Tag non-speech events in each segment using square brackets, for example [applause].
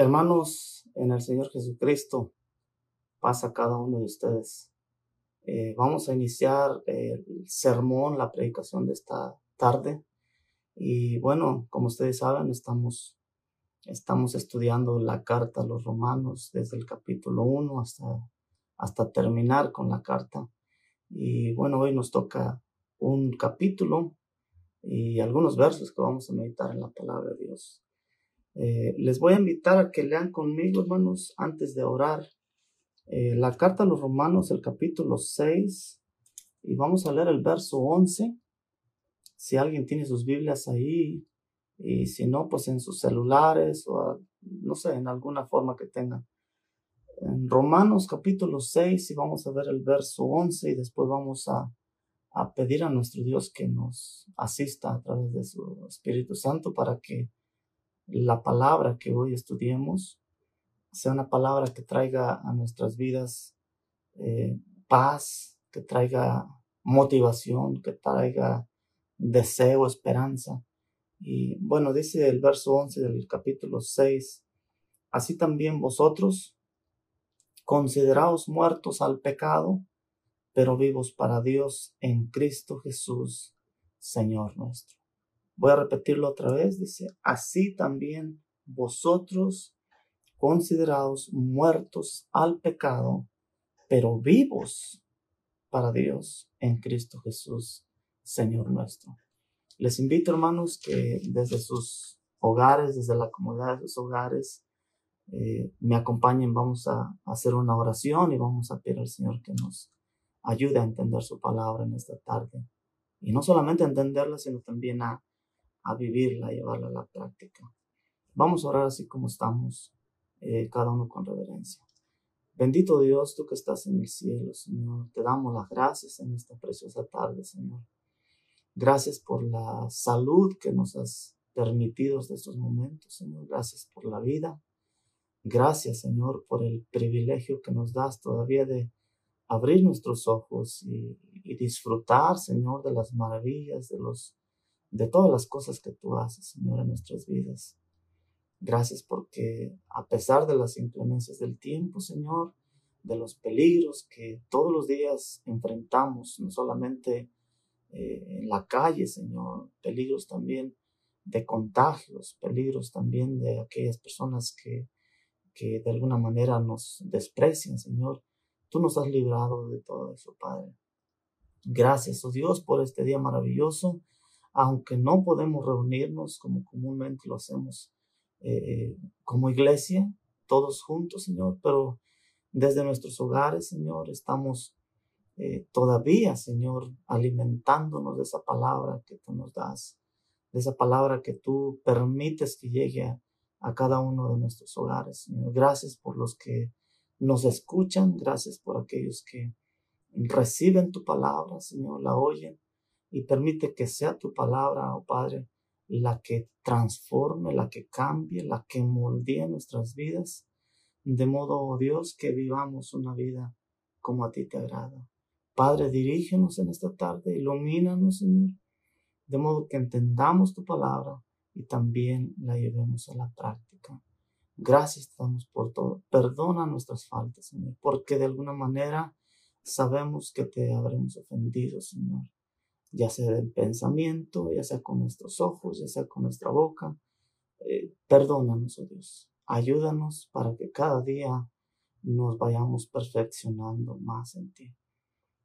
Hermanos, en el Señor Jesucristo, pasa cada uno de ustedes. Eh, vamos a iniciar el sermón, la predicación de esta tarde. Y bueno, como ustedes saben, estamos, estamos estudiando la carta a los romanos desde el capítulo 1 hasta, hasta terminar con la carta. Y bueno, hoy nos toca un capítulo y algunos versos que vamos a meditar en la palabra de Dios. Eh, les voy a invitar a que lean conmigo, hermanos, antes de orar, eh, la carta a los romanos, el capítulo 6, y vamos a leer el verso 11. Si alguien tiene sus Biblias ahí, y si no, pues en sus celulares o no sé, en alguna forma que tengan. En Romanos capítulo 6 y vamos a ver el verso 11 y después vamos a, a pedir a nuestro Dios que nos asista a través de su Espíritu Santo para que la palabra que hoy estudiemos sea una palabra que traiga a nuestras vidas eh, paz, que traiga motivación, que traiga deseo, esperanza. Y bueno, dice el verso 11 del capítulo 6, así también vosotros, consideraos muertos al pecado, pero vivos para Dios en Cristo Jesús, Señor nuestro. Voy a repetirlo otra vez, dice, así también vosotros considerados muertos al pecado, pero vivos para Dios en Cristo Jesús, Señor nuestro. Les invito, hermanos, que desde sus hogares, desde la comodidad de sus hogares, eh, me acompañen. Vamos a hacer una oración y vamos a pedir al Señor que nos ayude a entender su palabra en esta tarde. Y no solamente a entenderla, sino también a a vivirla, a llevarla a la práctica. Vamos a orar así como estamos, eh, cada uno con reverencia. Bendito Dios, tú que estás en el cielo, Señor, te damos las gracias en esta preciosa tarde, Señor. Gracias por la salud que nos has permitido de estos momentos, Señor. Gracias por la vida. Gracias, Señor, por el privilegio que nos das todavía de abrir nuestros ojos y, y disfrutar, Señor, de las maravillas, de los de todas las cosas que tú haces, Señor, en nuestras vidas. Gracias porque a pesar de las inclemencias del tiempo, Señor, de los peligros que todos los días enfrentamos, no solamente eh, en la calle, Señor, peligros también de contagios, peligros también de aquellas personas que, que de alguna manera nos desprecian, Señor. Tú nos has librado de todo eso, Padre. Gracias, oh Dios, por este día maravilloso aunque no podemos reunirnos como comúnmente lo hacemos eh, como iglesia, todos juntos, Señor, pero desde nuestros hogares, Señor, estamos eh, todavía, Señor, alimentándonos de esa palabra que tú nos das, de esa palabra que tú permites que llegue a, a cada uno de nuestros hogares, Señor. Gracias por los que nos escuchan, gracias por aquellos que reciben tu palabra, Señor, la oyen y permite que sea tu palabra, oh Padre, la que transforme, la que cambie, la que moldee nuestras vidas, de modo, oh Dios, que vivamos una vida como a ti te agrada. Padre, dirígenos en esta tarde, ilumínanos, Señor, de modo que entendamos tu palabra y también la llevemos a la práctica. Gracias damos por todo. Perdona nuestras faltas, Señor, porque de alguna manera sabemos que te habremos ofendido, Señor ya sea del pensamiento, ya sea con nuestros ojos, ya sea con nuestra boca. Eh, perdónanos, oh Dios. Ayúdanos para que cada día nos vayamos perfeccionando más en ti.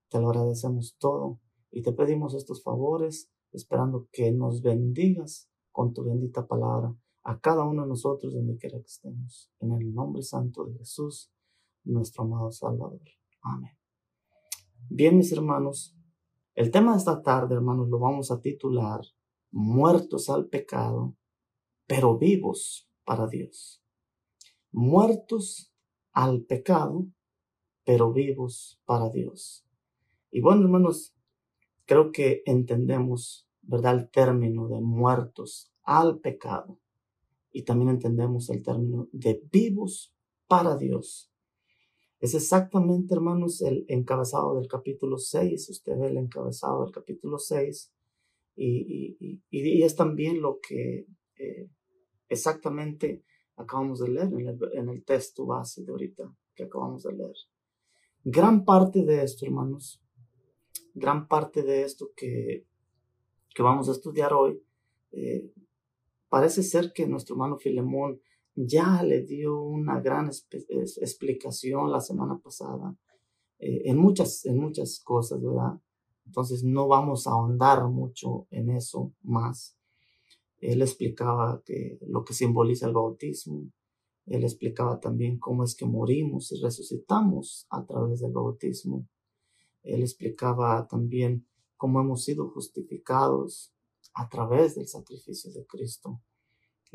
Te lo agradecemos todo y te pedimos estos favores esperando que nos bendigas con tu bendita palabra a cada uno de nosotros donde quiera que estemos. En el nombre santo de Jesús, nuestro amado Salvador. Amén. Bien, mis hermanos, el tema de esta tarde, hermanos, lo vamos a titular Muertos al pecado, pero vivos para Dios. Muertos al pecado, pero vivos para Dios. Y bueno, hermanos, creo que entendemos, ¿verdad?, el término de muertos al pecado. Y también entendemos el término de vivos para Dios. Es exactamente, hermanos, el encabezado del capítulo 6. Usted ve el encabezado del capítulo 6 y, y, y, es también lo que eh, exactamente acabamos de leer en el, en el texto base de ahorita que acabamos de leer. Gran parte de esto, hermanos, gran parte de esto que, que vamos a estudiar hoy, eh, parece ser que nuestro hermano Filemón ya le dio una gran explicación la semana pasada eh, en, muchas, en muchas cosas, ¿verdad? Entonces no vamos a ahondar mucho en eso más. Él explicaba que lo que simboliza el bautismo. Él explicaba también cómo es que morimos y resucitamos a través del bautismo. Él explicaba también cómo hemos sido justificados a través del sacrificio de Cristo.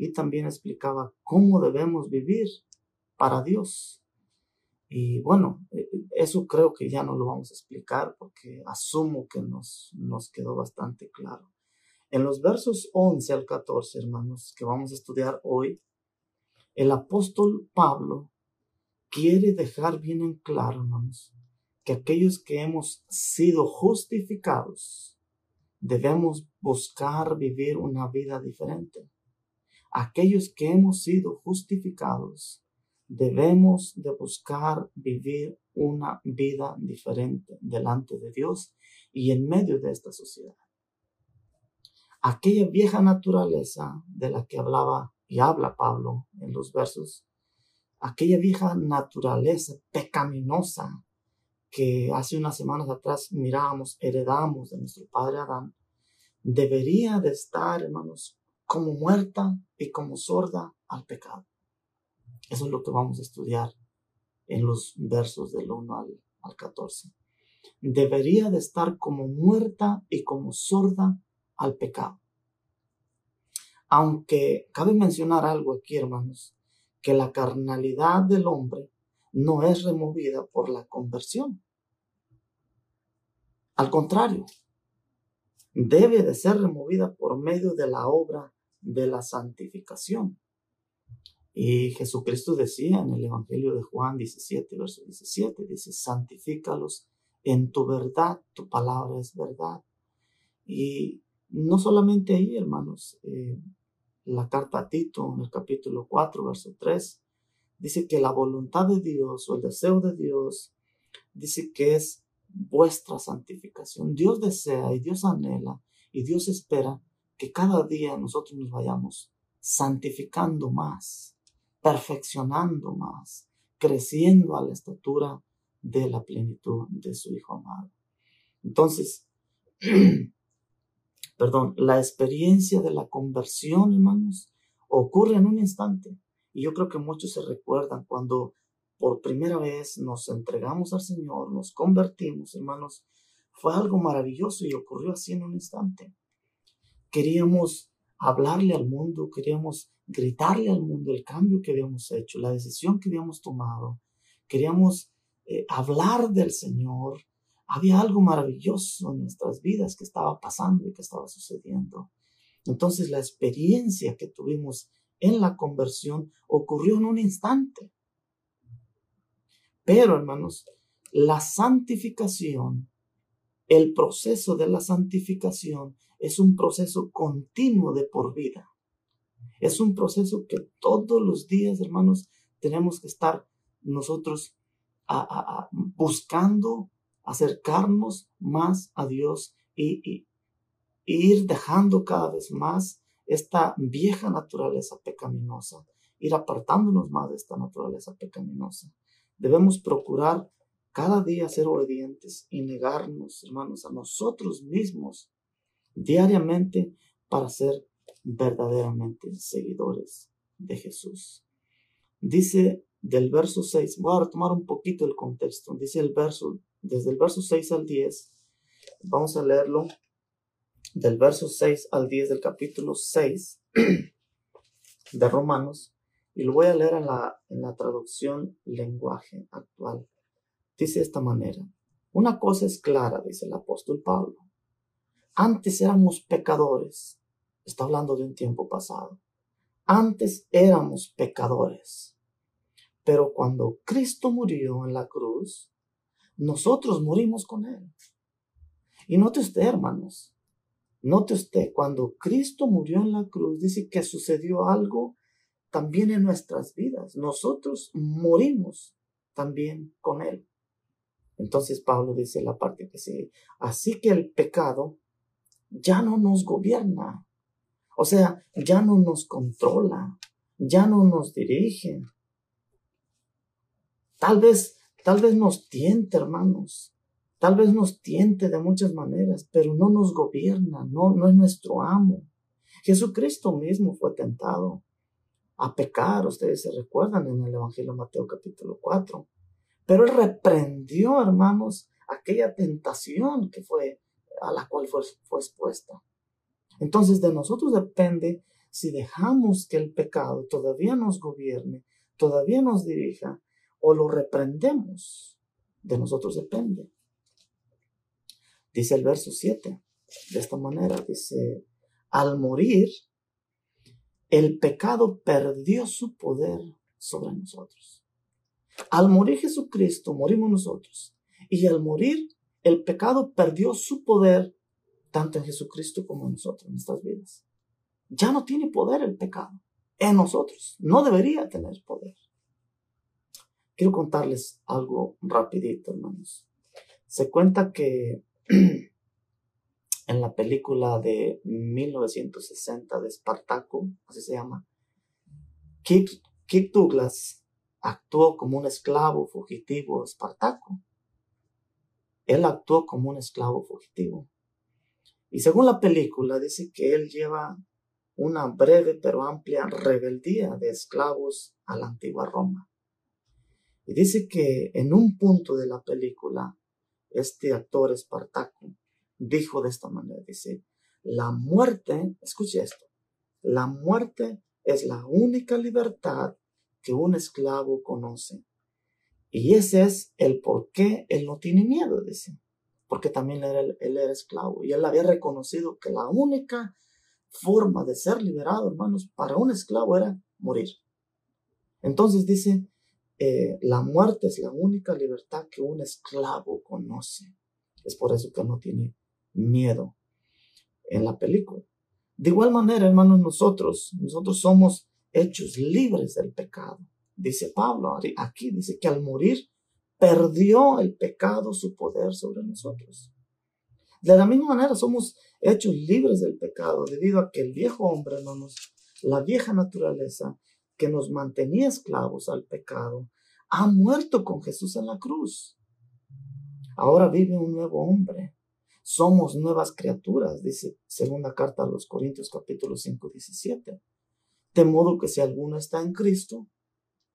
Y también explicaba cómo debemos vivir para Dios. Y bueno, e, e, eso creo que ya no lo vamos a explicar porque asumo que nos, nos quedó bastante claro. En los versos 11 al 14, hermanos, que vamos a estudiar hoy, el apóstol Pablo quiere dejar bien en claro, hermanos, que aquellos que hemos sido justificados debemos buscar vivir una vida diferente. Aquellos que hemos sido justificados debemos de buscar vivir una vida diferente delante de Dios y en medio de esta sociedad. Aquella vieja naturaleza de la que hablaba y habla Pablo en los versos, aquella vieja naturaleza pecaminosa que hace unas semanas atrás miramos, heredamos de nuestro padre Adán, debería de estar, hermanos, como muerta y como sorda al pecado. Eso es lo que vamos a estudiar en los versos del 1 al, al 14. Debería de estar como muerta y como sorda al pecado. Aunque cabe mencionar algo aquí, hermanos, que la carnalidad del hombre no es removida por la conversión. Al contrario, debe de ser removida por medio de la obra de la santificación. Y Jesucristo decía en el Evangelio de Juan 17, verso 17, dice, santifícalos en tu verdad, tu palabra es verdad. Y no solamente ahí, hermanos, eh, la carta a Tito en el capítulo 4, verso 3, dice que la voluntad de Dios o el deseo de Dios dice que es vuestra santificación. Dios desea y Dios anhela y Dios espera que cada día nosotros nos vayamos santificando más, perfeccionando más, creciendo a la estatura de la plenitud de su Hijo amado. Entonces, [clears throat] perdón, la experiencia de la conversión, hermanos, ocurre en un instante. Y yo creo que muchos se recuerdan cuando por primera vez nos entregamos al Señor, nos convertimos, hermanos. Fue algo maravilloso y ocurrió así en un instante. Queríamos hablarle al mundo, queríamos gritarle al mundo el cambio que habíamos hecho, la decisión que habíamos tomado. Queríamos eh, hablar del Señor, había algo maravilloso en nuestras vidas que estaba pasando y que estaba sucediendo. Entonces la experiencia que tuvimos en la conversión ocurrió en un instante. Pero, hermanos, la santificación, el proceso de la santificación es un proceso continuo de por vida. Es un proceso que todos los días, hermanos, tenemos que estar nosotros buscando acercarnos más a Dios y, ir dejando cada vez más esta vieja naturaleza pecaminosa, ir apartándonos más de esta naturaleza pecaminosa. Debemos procurar cada día ser obedientes y negarnos, hermanos, a nosotros mismos diariamente para ser verdaderamente seguidores de Jesús. Dice del verso 6, voy a retomar un poquito el contexto, dice el verso desde el verso 6 al 10. Vamos a leerlo del verso 6 al 10 del capítulo 6 [clears throat] de Romanos y lo voy a leer en la, en la traducción lenguaje actual. Dice de esta manera, una cosa es clara, dice el apóstol Pablo. Antes éramos pecadores. Está hablando de un tiempo pasado. Antes éramos pecadores. Pero cuando Cristo murió en la cruz, nosotros morimos con Él. Y note usted, hermanos, note usted, cuando Cristo murió en la cruz, dice que sucedió algo también en nuestras vidas. Nosotros morimos también con Él. Entonces Pablo dice la parte que sigue, así que el pecado ya no nos gobierna, o sea, ya no nos controla, ya no nos dirige. Tal vez, tal vez nos tiente, hermanos, tal vez nos tiente de muchas maneras, pero no nos gobierna, no, no es nuestro amo. Jesucristo mismo fue tentado a pecar, ustedes se recuerdan en el Evangelio de Mateo capítulo 4. Pero él reprendió, hermanos, aquella tentación que fue a la cual fue, fue expuesta. Entonces de nosotros depende si dejamos que el pecado todavía nos gobierne, todavía nos dirija, o lo reprendemos. De nosotros depende. Dice el verso 7, de esta manera, dice, al morir, el pecado perdió su poder sobre nosotros. Al morir Jesucristo, morimos nosotros. Y al morir, el pecado perdió su poder tanto en Jesucristo como en nosotros, en nuestras vidas. Ya no tiene poder el pecado en nosotros. No debería tener poder. Quiero contarles algo rapidito, hermanos. Se cuenta que [clears throat] en la película de 1960 de Espartaco, así se llama, Kirk, Douglas actuó como un esclavo fugitivo Espartaco. Él actuó como un esclavo fugitivo. Y según la película, dice que él lleva una breve pero amplia rebeldía de esclavos a la antigua Roma. Y dice que en un punto de la película, este actor Espartaco dijo de esta manera, dice, la muerte, escuche esto, la muerte es la única libertad que un esclavo conoce. Y ese es el por qué él no tiene miedo, dice porque también él, era esclavo y él había reconocido que la única forma de ser liberado, hermanos, para un esclavo era morir. Entonces dice, eh, la muerte es la única libertad que un esclavo conoce. Es por eso que no tiene miedo en la película. De igual manera, hermanos, nosotros, nosotros somos hechos libres del pecado. Dice Pablo aquí, dice que al morir perdió el pecado su poder sobre nosotros. De la misma manera somos hechos libres del pecado debido a que el viejo hombre, hermanos, la vieja naturaleza que nos mantenía esclavos al pecado, ha muerto con Jesús en la cruz. Ahora vive un nuevo hombre. Somos nuevas criaturas, dice segunda carta a los Corintios capítulo 5, 17. De modo que si alguno está en Cristo,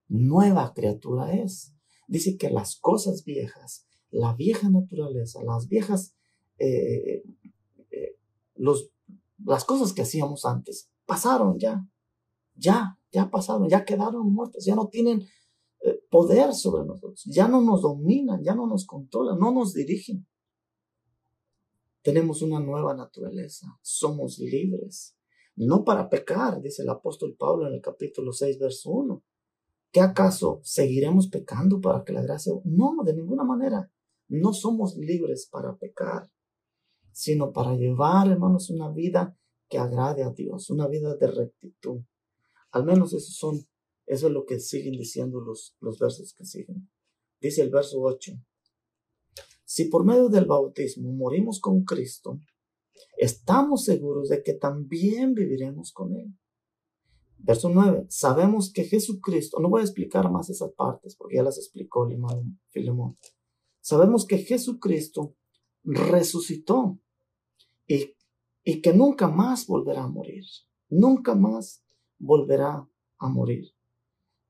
nueva criatura es. Dice que las cosas viejas, la vieja naturaleza, las viejas, eh, eh, los, las cosas que hacíamos antes, pasaron ya, ya, ya pasaron, ya quedaron muertas, ya no tienen eh, poder sobre nosotros, ya no nos dominan, ya no nos controlan, no nos dirigen. Tenemos una nueva naturaleza, somos libres, no para pecar, dice el apóstol Pablo en el capítulo 6, verso 1 ¿Qué acaso seguiremos pecando para que la gracia... No, de ninguna manera. No somos libres para pecar, sino para llevar, hermanos, una vida que agrade a Dios, una vida de rectitud. Al menos eso son, eso es lo que siguen diciendo los, los versos que siguen. Dice el verso 8. Si por medio del bautismo morimos con Cristo, estamos seguros de que también viviremos con Él. Verso 9. Sabemos que Jesucristo, no voy a explicar más esas partes porque ya las explicó Filemón. Sabemos que Jesucristo resucitó y, y que nunca más volverá a morir. Nunca más volverá a morir.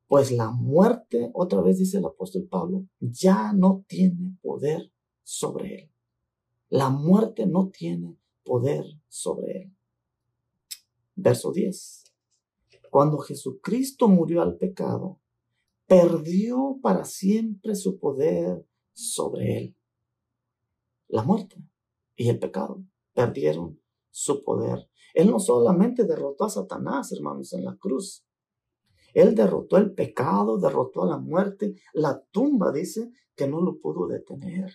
Pues la muerte, otra vez dice el apóstol Pablo, ya no tiene poder sobre él. La muerte no tiene poder sobre él. Verso 10 cuando Jesucristo murió al pecado, perdió para siempre su poder sobre él. La muerte y el pecado perdieron su poder. Él no solamente derrotó a Satanás, hermanos, en la cruz. Él derrotó el pecado, derrotó a la muerte. La tumba dice que no lo pudo detener.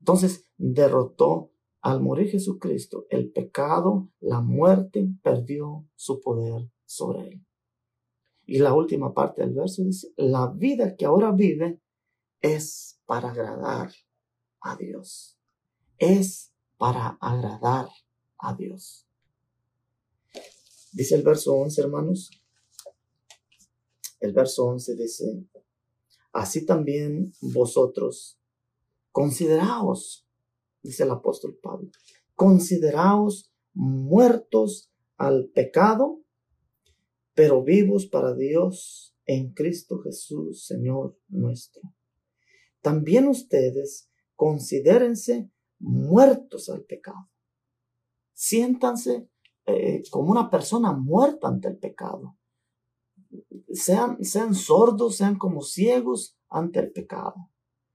Entonces, derrotó al morir Jesucristo, el pecado, la muerte perdió su poder sobre él. Y la última parte del verso dice, la vida que ahora vive es para agradar a Dios. Es para agradar a Dios. Dice el verso 11, hermanos. El verso 11 dice, así también vosotros, consideraos, dice el apóstol Pablo, consideraos muertos al pecado, pero vivos para Dios en Cristo Jesús, Señor nuestro. También ustedes considérense muertos al pecado. Siéntanse eh, como una persona muerta ante el pecado. Sean, sean sordos, sean como ciegos ante el pecado.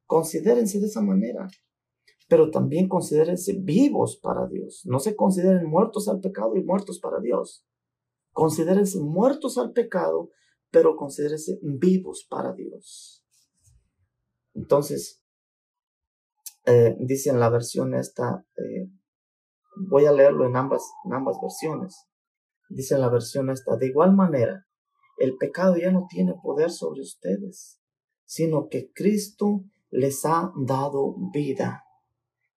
Considérense de esa manera, pero también considérense vivos para Dios. No se consideren muertos al pecado y muertos para Dios. Considérense muertos al pecado, pero considérense vivos para Dios. Entonces, eh, dice en la versión esta, eh, voy a leerlo en ambas, en ambas versiones. Dice en la versión esta, de igual manera, el pecado ya no tiene poder sobre ustedes, sino que Cristo les ha dado vida.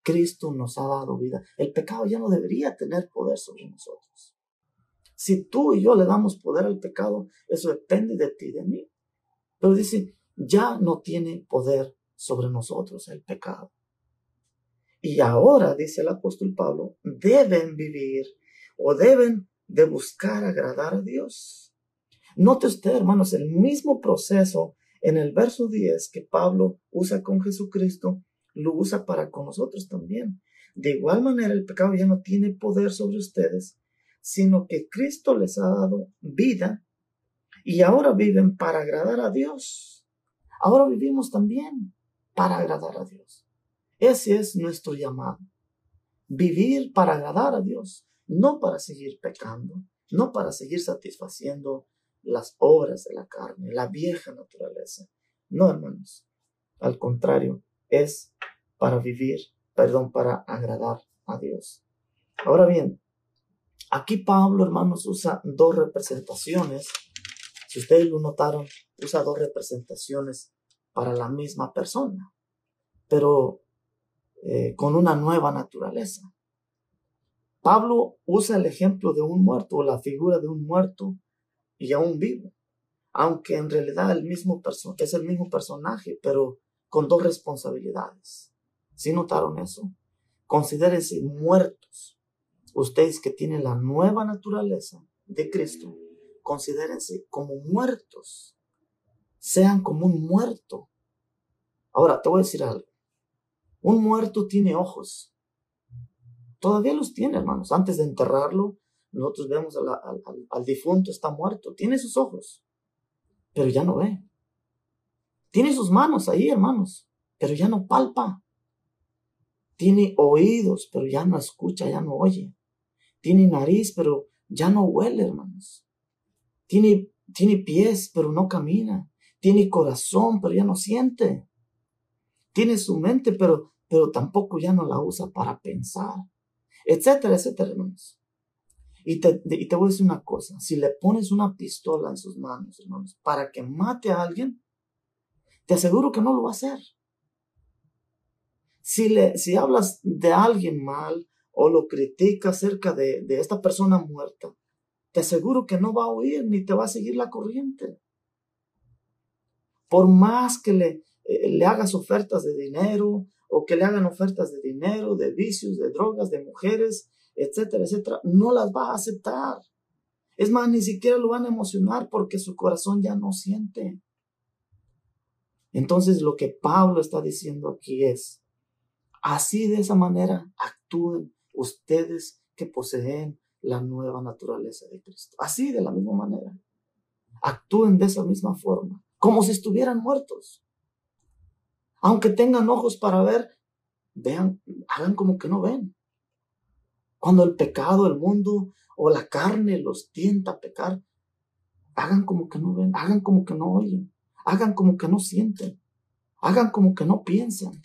Cristo nos ha dado vida. El pecado ya no debería tener poder sobre nosotros. Si tú y yo le damos poder al pecado, eso depende de ti, de mí. Pero dice, ya no tiene poder sobre nosotros el pecado. Y ahora, dice el apóstol Pablo, deben vivir o deben de buscar agradar a Dios. Note usted, hermanos, el mismo proceso en el verso 10 que Pablo usa con Jesucristo, lo usa para con nosotros también. De igual manera, el pecado ya no tiene poder sobre ustedes, sino que Cristo les ha dado vida y ahora viven para agradar a Dios. Ahora vivimos también para agradar a Dios. Ese es nuestro llamado. Vivir para agradar a Dios, no para seguir pecando, no para seguir satisfaciendo las obras de la carne, la vieja naturaleza. No, hermanos. Al contrario, es para vivir, perdón, para agradar a Dios. Ahora bien, aquí Pablo, hermanos, usa dos representaciones. Si ustedes lo notaron, usa dos representaciones para la misma persona. Pero eh, con una nueva naturaleza. Pablo usa el ejemplo de un muerto o la figura de un muerto y aún vivo, aunque en realidad el mismo es el mismo personaje, pero con dos responsabilidades. ¿Sí notaron eso? Considérense muertos. Ustedes que tienen la nueva naturaleza de Cristo, considérense como muertos. Sean como un muerto. Ahora, te voy a decir algo. Un muerto tiene ojos. Todavía los tiene, hermanos. Antes de enterrarlo, nosotros vemos al, difunto, está muerto. Tiene sus ojos, pero ya no ve. Tiene sus manos ahí, hermanos, pero ya no palpa. Tiene oídos, pero ya no escucha, ya no oye. Tiene nariz, pero ya no huele, hermanos. Tiene, tiene pies, pero no camina. Tiene corazón, pero ya no siente. Tiene su mente, pero pero tampoco ya no la usa para pensar, etcétera, etcétera, hermanos. Y te, y te voy a decir una cosa, si le pones una pistola en sus manos, hermanos, para que mate a alguien, te aseguro que no lo va a hacer. Si, le, si hablas de alguien mal o lo criticas acerca de, de esta persona muerta, te aseguro que no va a oír ni te va a seguir la corriente. Por más que le, eh, le hagas ofertas de dinero, o que le hagan ofertas de dinero, de vicios, de drogas, de mujeres, etcétera, etcétera, no las va a aceptar. Es más, ni siquiera lo van a emocionar porque su corazón ya no siente. Entonces lo que Pablo está diciendo aquí es, así de esa manera actúen ustedes que poseen la nueva naturaleza de Cristo. Así de la misma manera. Actúen de esa misma forma, como si estuvieran muertos. Aunque tengan ojos para ver, vean, hagan como que no ven. Cuando el pecado, el mundo o la carne los tienta a pecar, hagan como que no ven, hagan como que no oyen, hagan como que no sienten, hagan como que no piensan.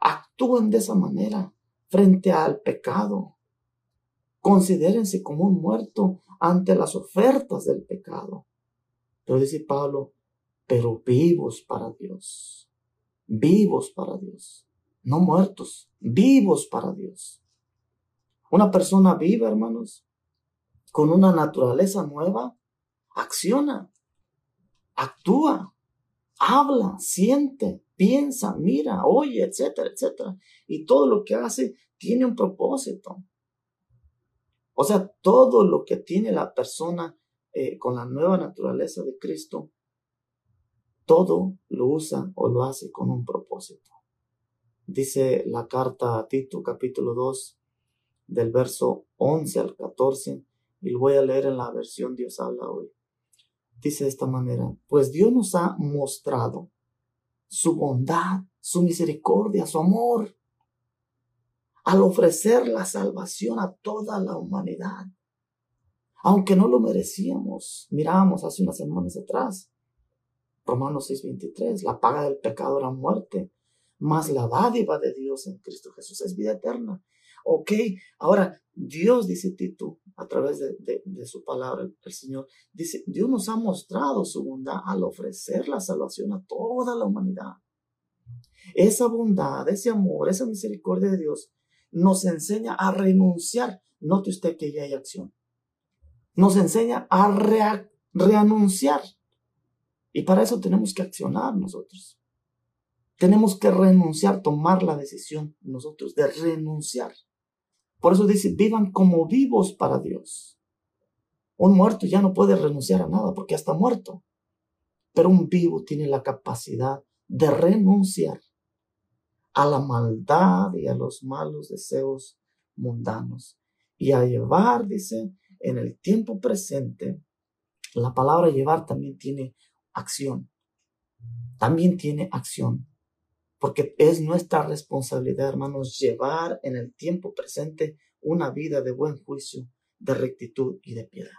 Actúen de esa manera frente al pecado. Considérense como un muerto ante las ofertas del pecado. Pero dice Pablo, pero vivos para Dios. Vivos para Dios. No muertos, vivos para Dios. Una persona viva, hermanos, con una naturaleza nueva, acciona, actúa, habla, siente, piensa, mira, oye, etcétera, etcétera. Y todo lo que hace tiene un propósito. O sea, todo lo que tiene la persona eh, con la nueva naturaleza de Cristo, todo lo usa o lo hace con un propósito. Dice la carta a Tito capítulo 2 del verso 11 al 14 y lo voy a leer en la versión Dios habla hoy. Dice de esta manera, pues Dios nos ha mostrado su bondad, su misericordia, su amor, al ofrecer la salvación a toda la humanidad. Aunque no lo merecíamos, miramos hace unas semanas atrás, Romanos 6:23, la paga del pecado era muerte, más la dádiva de Dios en Cristo Jesús es vida eterna. Ok, ahora Dios, dice Tito, a través de, su palabra, el Señor, dice, Dios nos ha mostrado su bondad al ofrecer la salvación a toda la humanidad. Esa bondad, ese amor, esa misericordia de Dios nos enseña a renunciar. Note usted que ya hay acción. Nos enseña a reanunciar. Y para eso tenemos que accionar nosotros. Tenemos que renunciar, tomar la decisión nosotros de renunciar. Por eso dice, vivan como vivos para Dios. Un muerto ya no puede renunciar a nada porque ya está muerto. Pero un vivo tiene la capacidad de renunciar a la maldad y a los malos deseos mundanos y a llevar, dice, en el tiempo presente, la palabra llevar también tiene acción. También tiene acción. Porque es nuestra responsabilidad, hermanos, llevar en el tiempo presente una vida de buen juicio, de rectitud y de piedad.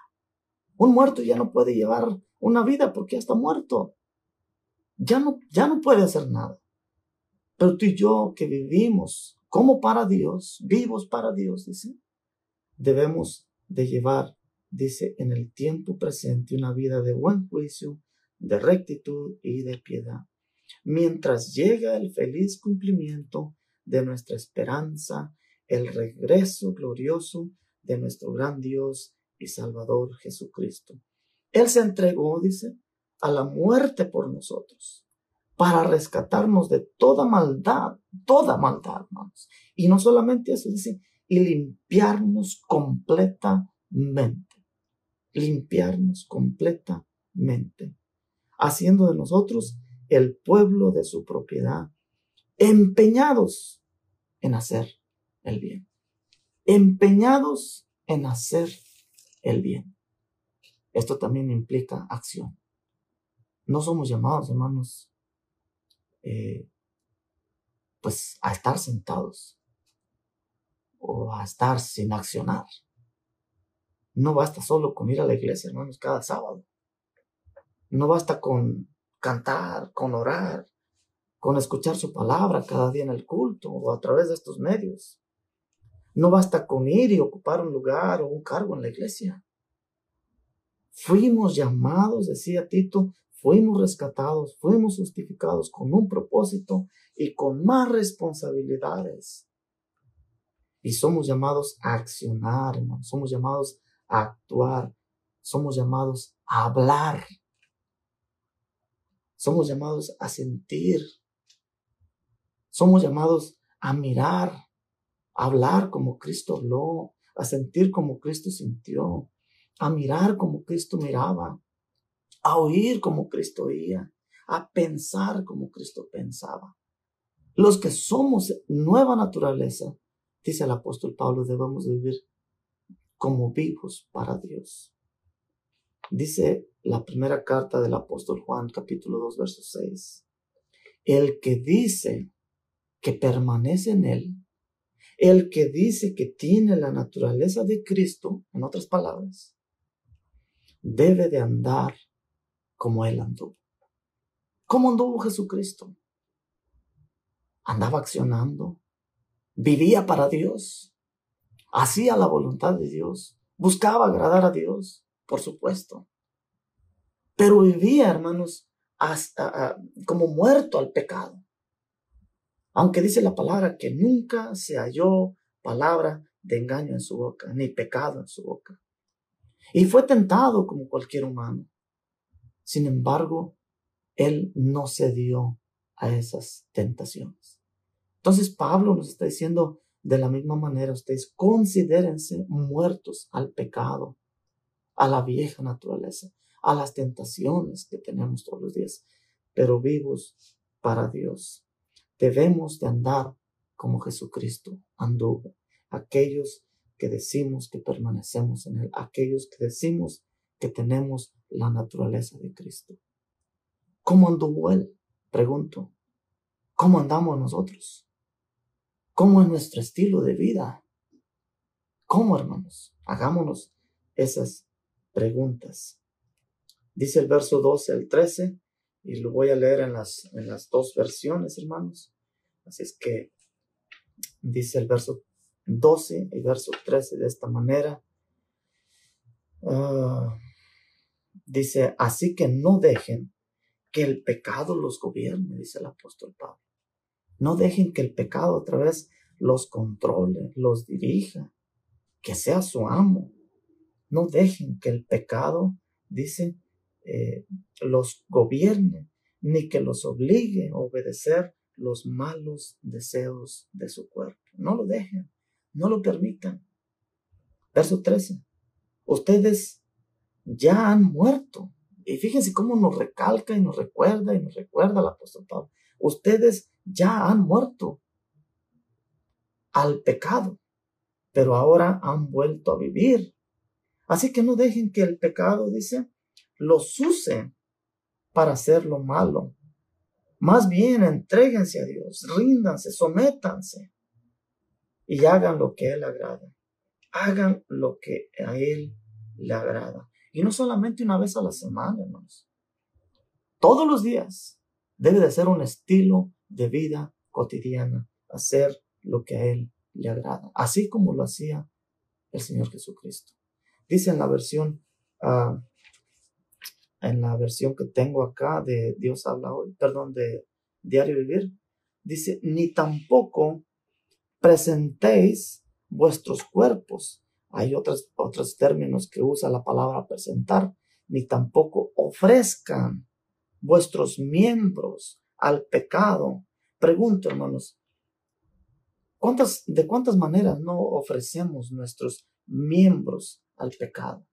Un muerto ya no puede llevar una vida porque ya está muerto. Ya no, ya no puede hacer nada. Pero tú y yo que vivimos como para Dios, vivos para Dios, dice, debemos de llevar, dice, en el tiempo presente una vida de buen juicio, de rectitud y de piedad mientras llega el feliz cumplimiento de nuestra esperanza, el regreso glorioso de nuestro gran Dios y Salvador Jesucristo. Él se entregó, dice, a la muerte por nosotros, para rescatarnos de toda maldad, toda maldad, hermanos. Y no solamente eso, dice, y limpiarnos completamente, limpiarnos completamente, haciendo de nosotros el pueblo de su propiedad, empeñados en hacer el bien. Empeñados en hacer el bien. Esto también implica acción. No somos llamados, hermanos, eh, pues a estar sentados o a estar sin accionar. No basta solo con ir a la iglesia, hermanos, cada sábado. No basta con cantar, con orar, con escuchar su palabra cada día en el culto o a través de estos medios. No basta con ir y ocupar un lugar o un cargo en la iglesia. Fuimos llamados, decía Tito, fuimos rescatados, fuimos justificados con un propósito y con más responsabilidades. Y somos llamados a accionar, somos llamados a actuar, somos llamados a hablar somos llamados a sentir. Somos llamados a mirar, a hablar como Cristo habló, a sentir como Cristo sintió, a mirar como Cristo miraba, a oír como Cristo oía, a pensar como Cristo pensaba. Los que somos nueva naturaleza, dice el apóstol Pablo, debemos vivir como vivos para Dios. Dice la primera carta del apóstol Juan, capítulo 2, verso 6. El que dice que permanece en él, el que dice que tiene la naturaleza de Cristo, en otras palabras, debe de andar como él anduvo. ¿Cómo anduvo Jesucristo? Andaba accionando, vivía para Dios, hacía la voluntad de Dios, buscaba agradar a Dios por supuesto. pero vivía, hermanos, hasta, como muerto al pecado. Aunque dice la palabra que nunca se halló palabra de engaño en su boca, ni pecado en su boca. Y fue tentado como cualquier humano. Sin embargo, él no cedió a esas tentaciones. Entonces Pablo nos está diciendo de la misma manera, ustedes considérense muertos al pecado, a la vieja naturaleza, a las tentaciones que tenemos todos los días, pero vivos para Dios. Debemos de andar como Jesucristo anduvo. Aquellos que decimos que permanecemos en Él, aquellos que decimos que tenemos la naturaleza de Cristo. ¿Cómo anduvo Él? Pregunto. ¿Cómo andamos nosotros? ¿Cómo es nuestro estilo de vida? ¿Cómo, hermanos? Hagámonos esas preguntas. Dice el verso 12 al 13, y lo voy a leer en las, en las dos versiones, hermanos. Así es que dice el verso 12 y verso 13 de esta manera. Ah, dice, así que no dejen que el pecado los gobierne, dice el apóstol Pablo. No dejen que el pecado otra vez los controle, los dirija, que sea su amo. No dejen que el pecado, dice, eh, los gobierne, ni que los obligue a obedecer los malos deseos de su cuerpo. No lo dejen, no lo permitan. Verso 13. Ustedes ya han muerto. Y fíjense cómo nos recalca y nos recuerda y nos recuerda el apóstol Pablo. Ustedes ya han muerto al pecado, pero ahora han vuelto a vivir. Así que no dejen que el pecado, dice, los use para hacer lo malo. Más bien, entréguense a Dios, ríndanse, sométanse y hagan lo que Él agrada. Hagan lo que a Él le agrada. Y no solamente una vez a la semana, hermanos. Todos los días debe de ser un estilo de vida cotidiana, hacer lo que a Él le agrada, así como lo hacía el Señor Jesucristo. Dice en la versión, uh, en la versión que tengo acá de Dios habla hoy, perdón, de Diario Vivir, dice, ni tampoco presentéis vuestros cuerpos. Hay otros, otros términos que usa la palabra presentar, ni tampoco ofrezcan vuestros miembros al pecado. Pregunto, hermanos, ¿cuántas, ¿de cuántas maneras no ofrecemos nuestros miembros al pecado?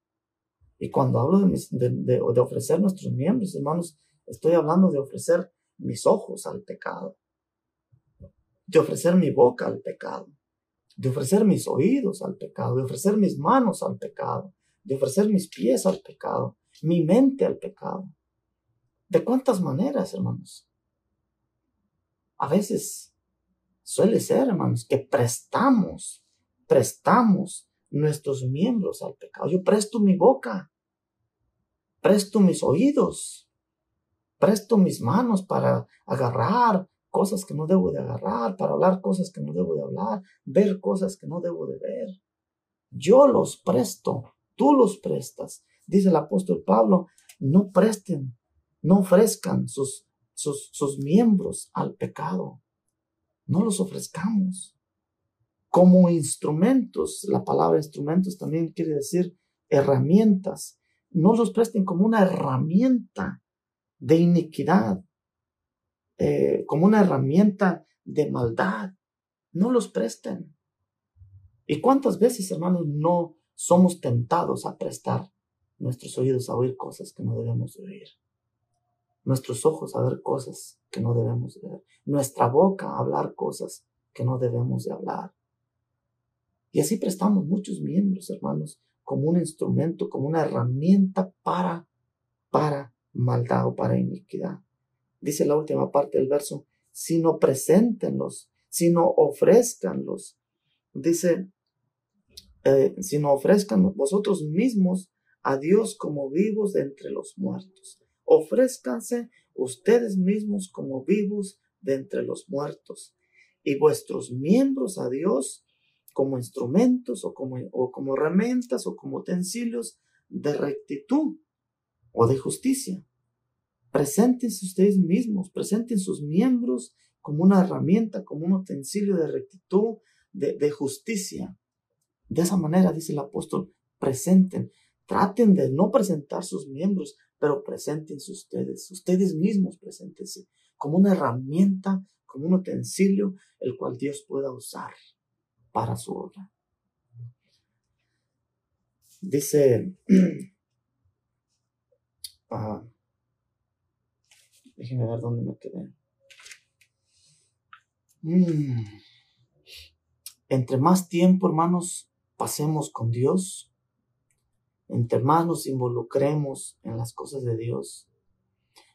Y cuando hablo de, ofrecer nuestros miembros, hermanos, estoy hablando de ofrecer mis ojos al pecado, de ofrecer mi boca al pecado, de ofrecer mis oídos al pecado, de ofrecer mis manos al pecado, de ofrecer mis pies al pecado, mi mente al pecado. ¿De cuántas maneras, hermanos? A veces suele ser, hermanos, que prestamos, prestamos nuestros miembros al pecado. Yo presto mi boca, presto mis oídos, presto mis manos para agarrar cosas que no debo de agarrar, para hablar cosas que no debo de hablar, ver cosas que no debo de ver. Yo los presto, tú los prestas. Dice el apóstol Pablo, no presten, no ofrezcan sus, sus, sus miembros al pecado. No los ofrezcamos. Como instrumentos, la palabra instrumentos también quiere decir herramientas. No los presten como una herramienta de iniquidad, eh, como una herramienta de maldad. No los presten. ¿Y cuántas veces, hermanos, no somos tentados a prestar nuestros oídos a oír cosas que no debemos de oír? Nuestros ojos a ver cosas que no debemos de ver. Nuestra boca a hablar cosas que no debemos de hablar. Y así prestamos muchos miembros, hermanos, como un instrumento, como una herramienta para, para maldad o para iniquidad dice la última parte del verso, sino preséntenlos, sino ofrezcanlos. Dice, eh, sino ofrezcan vosotros mismos a Dios como vivos de entre los muertos. Ofrézcanse ustedes mismos como vivos de entre los muertos y vuestros miembros a Dios como instrumentos o como, o como herramientas o como utensilios de rectitud. o de justicia. Preséntense ustedes mismos, presenten sus miembros como una herramienta, como un utensilio de rectitud, de, de justicia. De esa manera, dice el apóstol, presenten, traten de no presentar sus miembros, pero preséntense ustedes, ustedes mismos preséntense como una herramienta, como un utensilio, el cual Dios pueda usar para su obra. Dice, [clears throat] ah, déjenme ver dónde me quedé. Mm. Entre más tiempo, hermanos, pasemos con Dios, entre más nos involucremos en las cosas de Dios,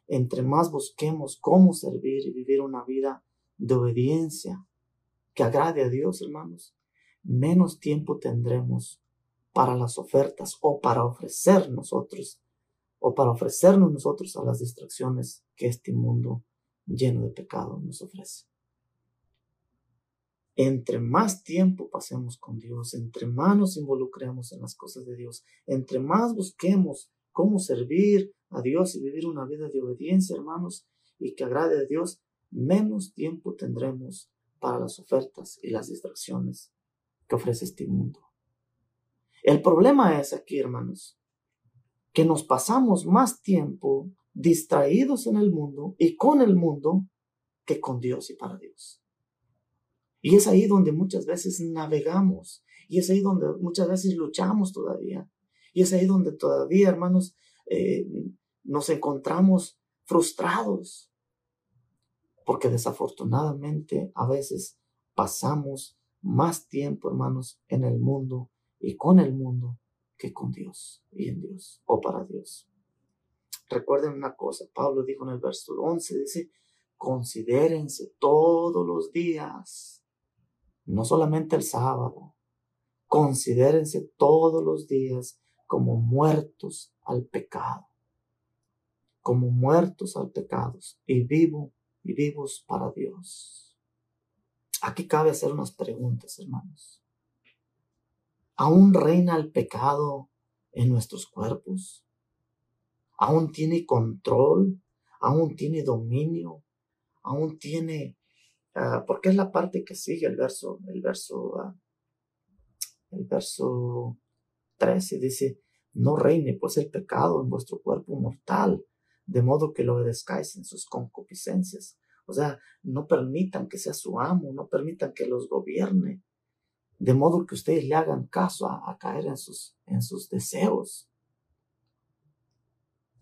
entre más busquemos cómo servir y vivir una vida de obediencia que agrade a Dios, hermanos, menos tiempo tendremos para las ofertas o para ofrecer nosotros o para ofrecernos nosotros a las distracciones que este mundo lleno de pecado nos ofrece. Entre más tiempo pasemos con Dios, entre más nos involucremos en las cosas de Dios, entre más busquemos cómo servir a Dios y vivir una vida de obediencia, hermanos, y que agrade a Dios, menos tiempo tendremos para las ofertas y las distracciones que ofrece este mundo. El problema es aquí, hermanos, que nos pasamos más tiempo distraídos en el mundo y con el mundo que con Dios y para Dios. Y es ahí donde muchas veces navegamos. Y es ahí donde muchas veces luchamos todavía. Y es ahí donde todavía, hermanos, eh, nos encontramos frustrados. Porque desafortunadamente a veces pasamos más tiempo, hermanos, en el mundo y con el mundo que con Dios y en Dios o para Dios. Recuerden una cosa, Pablo dijo en el verso 11, dice, considérense todos los días no solamente el sábado. Considérense todos los días como muertos al pecado, como muertos al pecado y vivo vivos para Dios. Aquí cabe hacer unas preguntas, hermanos. ¿Aún reina el pecado en nuestros cuerpos? ¿Aún tiene control? ¿Aún tiene dominio? ¿Aún tiene Ah, porque es la parte que sigue el verso, el verso, uh, el verso 13 dice, no reine pues el pecado en vuestro cuerpo mortal, de modo que lo obedezcáis en sus concupiscencias. O sea, no permitan que sea su amo, no permitan que los gobierne, de modo que ustedes le hagan caso a, a caer en sus, en sus deseos.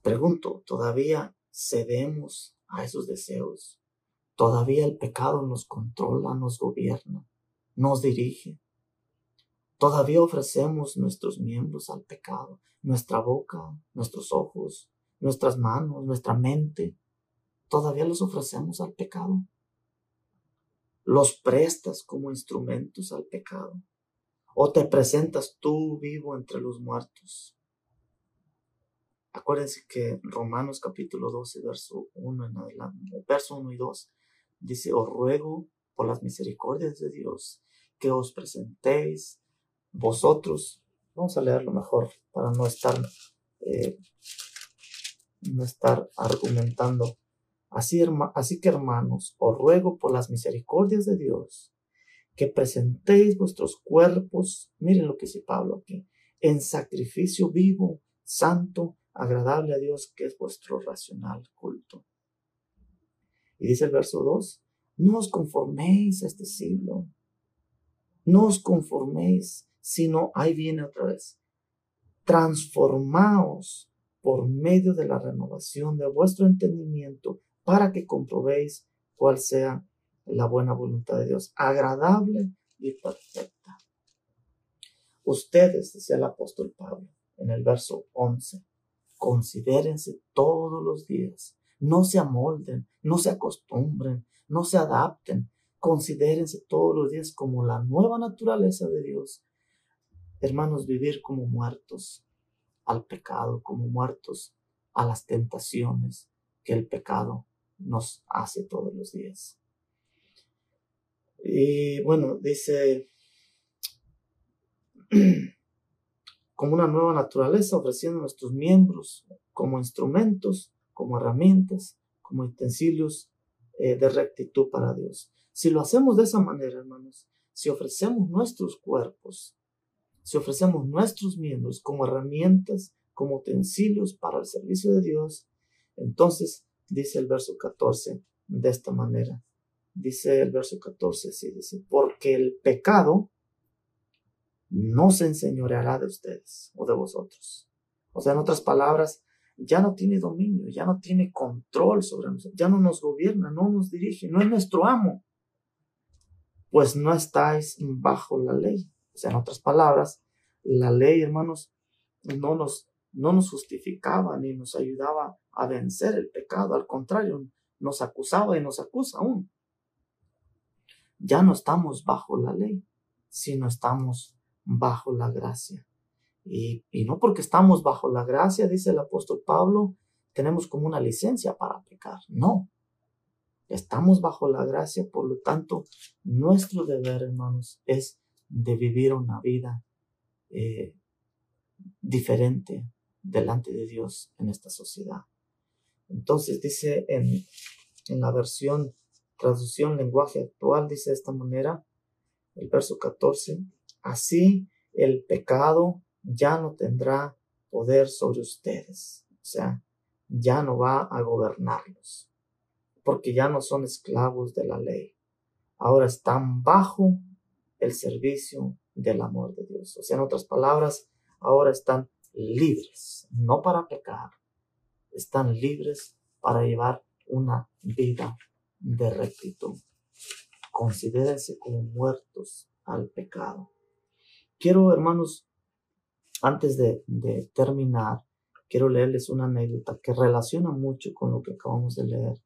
Pregunto, ¿todavía cedemos a esos deseos? Todavía el pecado nos controla, nos gobierna, nos dirige. Todavía ofrecemos nuestros miembros al pecado, nuestra boca, nuestros ojos, nuestras manos, nuestra mente. Todavía los ofrecemos al pecado. Los prestas como instrumentos al pecado. O te presentas tú vivo entre los muertos. Acuérdense que Romanos capítulo 12, verso 1 en adelante, verso 1 y 2, Dice, os ruego por las misericordias de Dios que os presentéis vosotros. Vamos a leerlo mejor para no estar, eh, no estar argumentando. Así, así que hermanos, os ruego por las misericordias de Dios que presentéis vuestros cuerpos, miren lo que dice Pablo aquí, en sacrificio vivo, santo, agradable a Dios, que es vuestro racional culto. Y dice el verso 2, no os conforméis a este siglo, no os conforméis, sino ahí viene otra vez, transformaos por medio de la renovación de vuestro entendimiento para que comprobéis cuál sea la buena voluntad de Dios, agradable y perfecta. Ustedes, decía el apóstol Pablo en el verso 11, considérense todos los días no se amolden, no se acostumbren, no se adapten. Considérense todos los días como la nueva naturaleza de Dios. Hermanos, vivir como muertos al pecado, como muertos a las tentaciones que el pecado nos hace todos los días. Y bueno, dice, [clears throat] como una nueva naturaleza, ofreciendo nuestros miembros como instrumentos, como herramientas, como utensilios eh, de rectitud para Dios. Si lo hacemos de esa manera, hermanos, si ofrecemos nuestros cuerpos, si ofrecemos nuestros miembros como herramientas, como utensilios para el servicio de Dios, entonces dice el verso 14 de esta manera. Dice el verso 14, sí, dice, porque el pecado no se enseñoreará de ustedes o de vosotros. O sea, en otras palabras, ya no tiene dominio, ya no tiene control sobre nosotros, ya no nos gobierna, no nos dirige, no es nuestro amo. Pues no estáis bajo la ley. O sea, en otras palabras, la ley, hermanos, no nos, no nos justificaba ni nos ayudaba a vencer el pecado. Al contrario, nos acusaba y nos acusa aún. Ya no estamos bajo la ley, sino estamos bajo la gracia. Y, no porque estamos bajo la gracia, dice el apóstol Pablo, tenemos como una licencia para pecar. No. Estamos bajo la gracia, por lo tanto, nuestro deber, hermanos, es de vivir una vida eh, diferente delante de Dios en esta sociedad. Entonces dice en, en la versión traducción lenguaje actual, dice de esta manera, el verso 14, así el pecado ya no tendrá poder sobre ustedes. O sea, ya no va a gobernarlos, porque ya no son esclavos de la ley. Ahora están bajo el servicio del amor de Dios. O sea, en otras palabras, ahora están libres, no para pecar, están libres para llevar una vida de rectitud. Considérense como muertos al pecado. Quiero, hermanos, antes de, terminar, quiero leerles una anécdota que relaciona mucho con lo que acabamos de leer.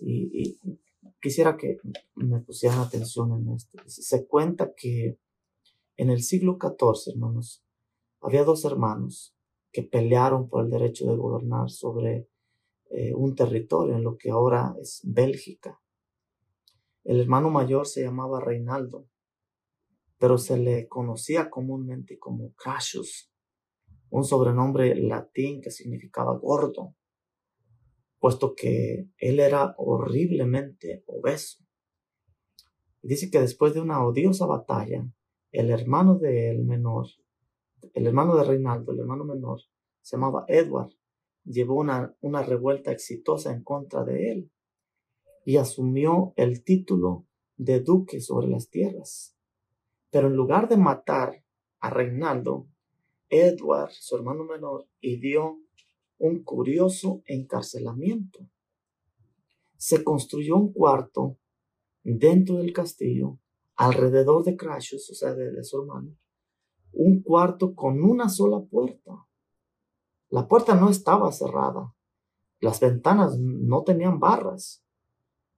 Y, quisiera que me pusieran atención en esto. Se cuenta que en el siglo XIV, hermanos, había dos hermanos que pelearon por el derecho de gobernar sobre eh, un territorio en lo que ahora es Bélgica. El hermano mayor se llamaba Reinaldo pero se le conocía comúnmente como Cassius, un sobrenombre latín que significaba gordo, puesto que él era horriblemente obeso. Dice que después de una odiosa batalla, el hermano de el menor, el hermano de Reinaldo, el hermano menor, se llamaba Edward, llevó una, una revuelta exitosa en contra de él y asumió el título de duque sobre las tierras. Pero en lugar de matar a Reinaldo, Edward, su hermano menor, dio un curioso encarcelamiento. Se construyó un cuarto dentro del castillo, alrededor de Crashus, o sea, de, su hermano, un cuarto con una sola puerta. La puerta no estaba cerrada, las ventanas no tenían barras,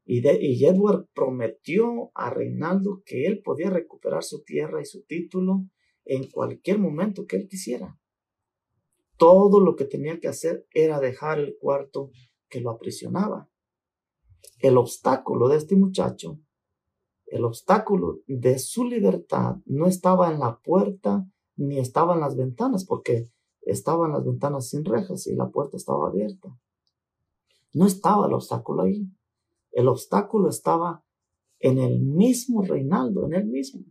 y, Edward prometió a Reinaldo que él podía recuperar su tierra y su título en cualquier momento que él quisiera. Todo lo que tenía que hacer era dejar el cuarto que lo aprisionaba. El obstáculo de este muchacho, el obstáculo de su libertad no estaba en la puerta ni estaba en las ventanas, porque estaban las ventanas sin rejas y la puerta estaba abierta. No estaba el obstáculo ahí. El obstáculo estaba en el mismo Reinaldo, en él mismo.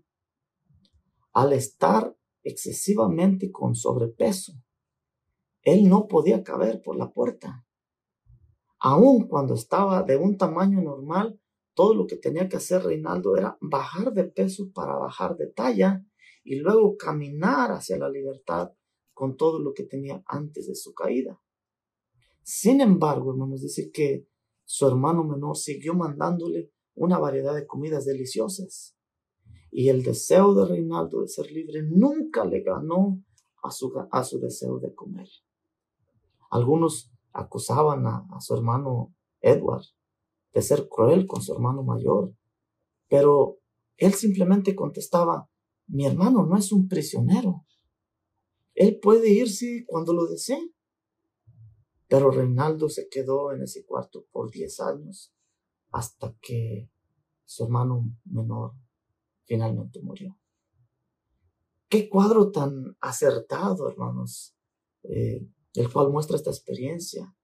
Al estar excesivamente con sobrepeso, él no podía caber por la puerta. Aun cuando estaba de un tamaño normal, todo lo que tenía que hacer Reinaldo era bajar de peso para bajar de talla y luego caminar hacia la libertad con todo lo que tenía antes de su caída. Sin embargo, hermanos, dice que su hermano menor siguió mandándole una variedad de comidas deliciosas. Y el deseo de Reinaldo de ser libre nunca le ganó a su, a su deseo de comer. Algunos acusaban a, su hermano Edward de ser cruel con su hermano mayor, pero él simplemente contestaba, mi hermano no es un prisionero. Él puede irse cuando lo desee. Pero Reinaldo se quedó en ese cuarto por 10 años hasta que su hermano menor finalmente murió. Qué cuadro tan acertado, hermanos, eh, el cual muestra esta experiencia.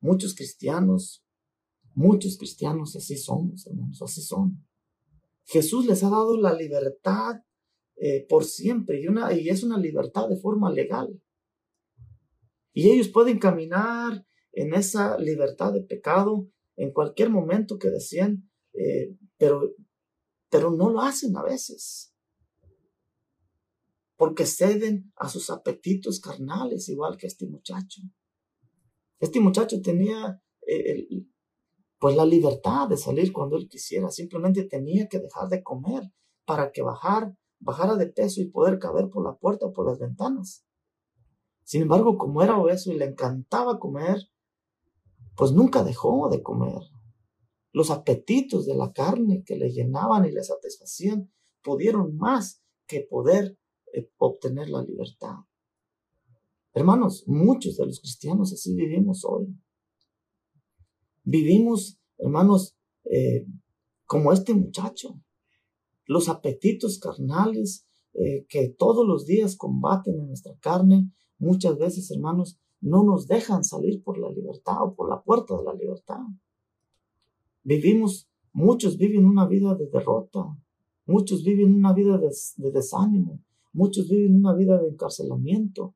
Muchos cristianos, muchos cristianos así somos, hermanos, así son. Jesús les ha dado la libertad eh, por siempre y, es una libertad de forma legal. Y ellos pueden caminar en esa libertad de pecado en cualquier momento que deseen, eh, pero, pero no lo hacen a veces porque ceden a sus apetitos carnales, igual que este muchacho. Este muchacho tenía eh, pues la libertad de salir cuando él quisiera, simplemente tenía que dejar de comer para que bajar, bajara de peso y poder caber por la puerta o por las ventanas. Sin embargo, como era obeso y le encantaba comer, pues nunca dejó de comer. Los apetitos de la carne que le llenaban y le satisfacían pudieron más que poder obtener la libertad. Hermanos, muchos de los cristianos así vivimos hoy. Vivimos, hermanos, eh, como este muchacho. Los apetitos carnales eh, que todos los días combaten en nuestra carne, muchas veces, hermanos, no nos dejan salir por la libertad o por la puerta de la libertad. Vivimos, muchos viven una vida de derrota, muchos viven una vida de desánimo, Muchos viven una vida de encarcelamiento.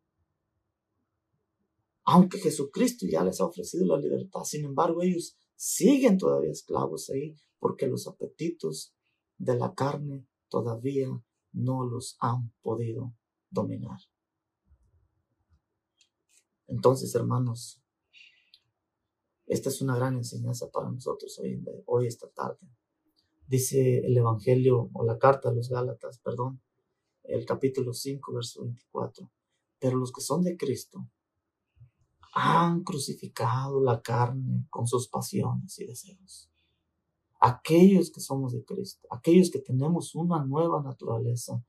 Aunque Jesucristo ya les ha ofrecido la libertad, sin embargo ellos siguen todavía esclavos ahí porque los apetitos de la carne todavía no los han podido dominar. Entonces, hermanos, esta es una gran enseñanza para nosotros hoy, hoy esta tarde. Dice el Evangelio o la carta a los Gálatas, perdón, el capítulo 5, verso 24. Pero los que son de Cristo han crucificado la carne con sus pasiones y deseos. Aquellos que somos de Cristo, aquellos que tenemos una nueva naturaleza,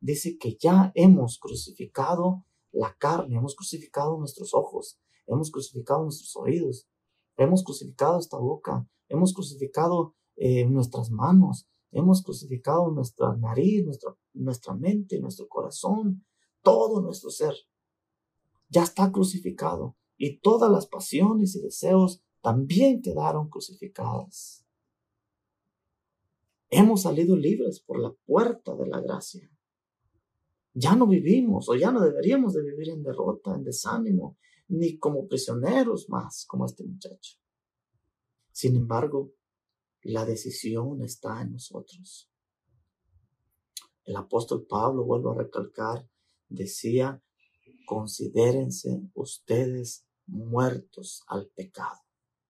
dice que ya hemos crucificado la carne, hemos crucificado nuestros ojos, hemos crucificado nuestros oídos, hemos crucificado esta boca, hemos crucificado eh, nuestras manos, Hemos crucificado nuestra nariz, nuestra, nuestra mente, nuestro corazón, todo nuestro ser. Ya está crucificado y todas las pasiones y deseos también quedaron crucificadas. Hemos salido libres por la puerta de la gracia. Ya no vivimos o ya no deberíamos de vivir en derrota, en desánimo, ni como prisioneros más como este muchacho. Sin embargo, la decisión está en nosotros. El apóstol Pablo, vuelvo a recalcar, decía, considérense ustedes muertos al pecado.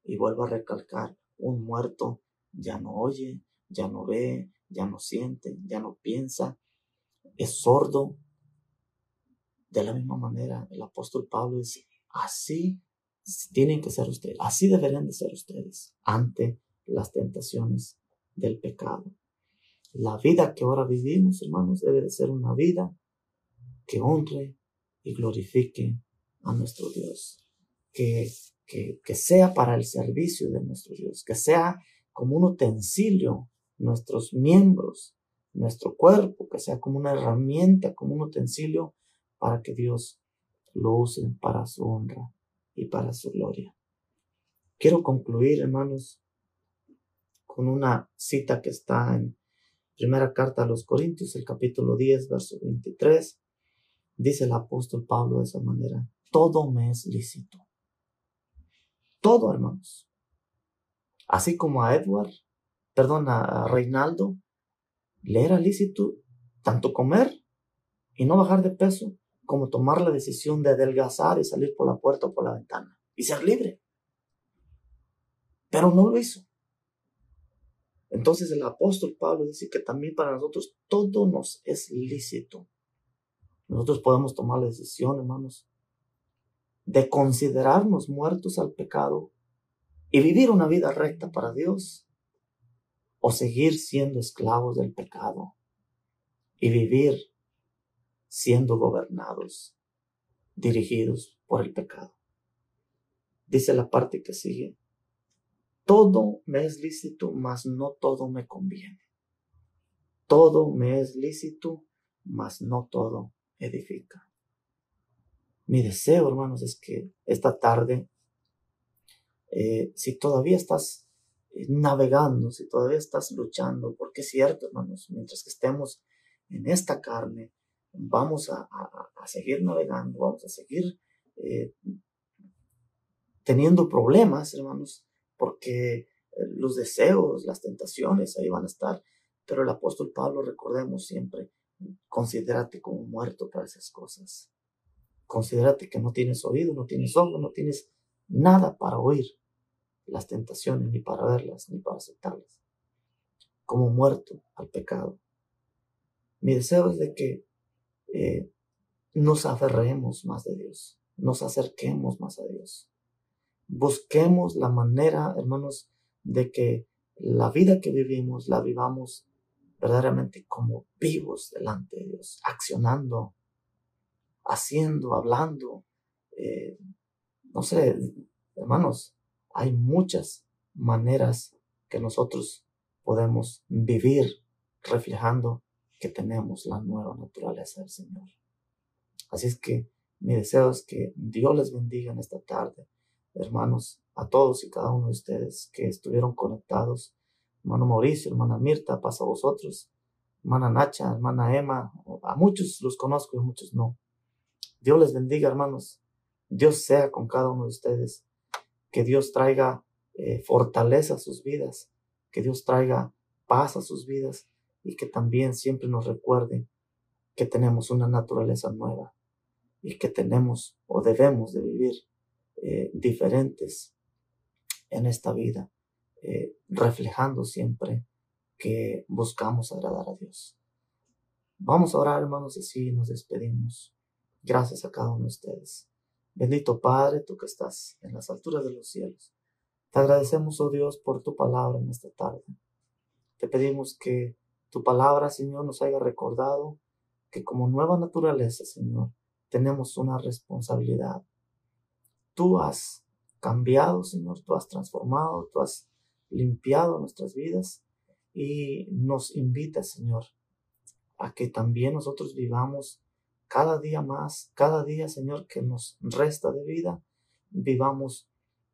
Y vuelvo a recalcar, un muerto ya no oye, ya no ve, ya no siente, ya no piensa, es sordo. De la misma manera, el apóstol Pablo dice, así tienen que ser ustedes, así deberían de ser ustedes ante las tentaciones del pecado. La vida que ahora vivimos, hermanos, debe de ser una vida que honre y glorifique a nuestro Dios. Que, que, que sea para el servicio de nuestro Dios, que sea como un utensilio nuestros miembros, nuestro cuerpo, que sea como una herramienta, como un utensilio para que Dios lo use para su honra y para su gloria. Quiero concluir, hermanos, con una cita que está en primera carta a los Corintios, el capítulo 10, verso 23. Dice el apóstol Pablo de esa manera, todo me es lícito. Todo, hermanos. Así como a Edward, perdón, a Reinaldo, le era lícito tanto comer y no bajar de peso, como tomar la decisión de adelgazar y salir por la puerta o por la ventana y ser libre. Pero no lo hizo. Entonces el apóstol Pablo dice que también para nosotros todo nos es lícito. Nosotros podemos tomar la decisión, hermanos, de considerarnos muertos al pecado y vivir una vida recta para Dios o seguir siendo esclavos del pecado y vivir siendo gobernados, dirigidos por el pecado. Dice la parte que sigue, todo me es lícito, mas no todo me conviene. Todo me es lícito, mas no todo edifica. Mi deseo, hermanos, es que esta tarde, eh, si todavía estás eh, navegando, si todavía estás luchando, porque es cierto, hermanos, mientras que estemos en esta carne, vamos a, seguir navegando, vamos a seguir eh, teniendo problemas, hermanos, porque los deseos, las tentaciones ahí van a estar. Pero el apóstol Pablo, recordemos siempre, considérate como muerto para esas cosas. Considérate que no tienes oído, no tienes ojos, no tienes nada para oír las tentaciones, ni para verlas, ni para aceptarlas. Como muerto al pecado. Mi deseo es de que eh, nos aferremos más de Dios, nos acerquemos más a Dios. Busquemos la manera, hermanos, de que la vida que vivimos la vivamos verdaderamente como vivos delante de Dios, accionando, haciendo, hablando. Eh, no sé, hermanos, hay muchas maneras que nosotros podemos vivir reflejando que tenemos la nueva naturaleza del Señor. Así es que mi deseo es que Dios les bendiga en esta tarde, hermanos, a todos y cada uno de ustedes que estuvieron conectados hermano Mauricio, hermana Mirta, pasa a vosotros, hermana Nacha, hermana Emma, a muchos los conozco y a muchos no. Dios les bendiga, hermanos. Dios sea con cada uno de ustedes. Que Dios traiga eh, fortaleza a sus vidas, que Dios traiga paz a sus vidas y que también siempre nos recuerde que tenemos una naturaleza nueva y que tenemos o debemos de vivir eh, diferentes en esta vida eh, reflejando siempre que buscamos agradar a Dios. Vamos a orar, hermanos, y así nos despedimos. Gracias a cada uno de ustedes. Bendito Padre, tú que estás en las alturas de los cielos. Te agradecemos, oh Dios, por tu palabra en esta tarde. Te pedimos que tu palabra, Señor, nos haya recordado que como nueva naturaleza, Señor, tenemos una responsabilidad. Tú has cambiado, Señor, tú has transformado, tú has limpiado nuestras vidas y nos invita, Señor, a que también nosotros vivamos cada día más, cada día, Señor, que nos resta de vida, vivamos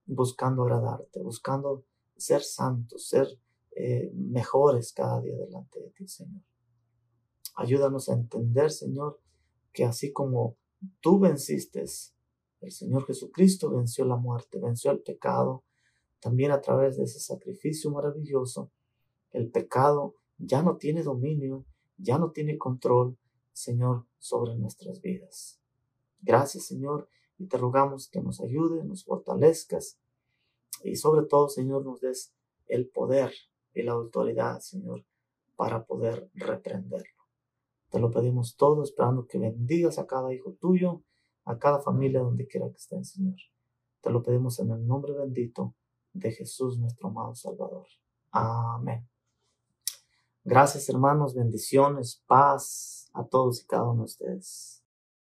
buscando agradarte, buscando ser santos, ser eh, mejores cada día delante de ti, Señor. Ayúdanos a entender, Señor, que así como tú venciste, el Señor Jesucristo venció la muerte, venció el pecado, también a través de ese sacrificio maravilloso, el pecado ya no tiene dominio, ya no tiene control, Señor, sobre nuestras vidas. Gracias, Señor, y te rogamos que nos ayude, nos fortalezcas y sobre todo, Señor, nos des el poder y la autoridad, Señor, para poder reprenderlo. Te lo pedimos todo, esperando que bendigas a cada hijo tuyo, a cada familia donde quiera que estén, Señor. Te lo pedimos en el nombre bendito de Jesús nuestro amado Salvador. Amén. Gracias hermanos, bendiciones, paz a todos y cada uno de ustedes.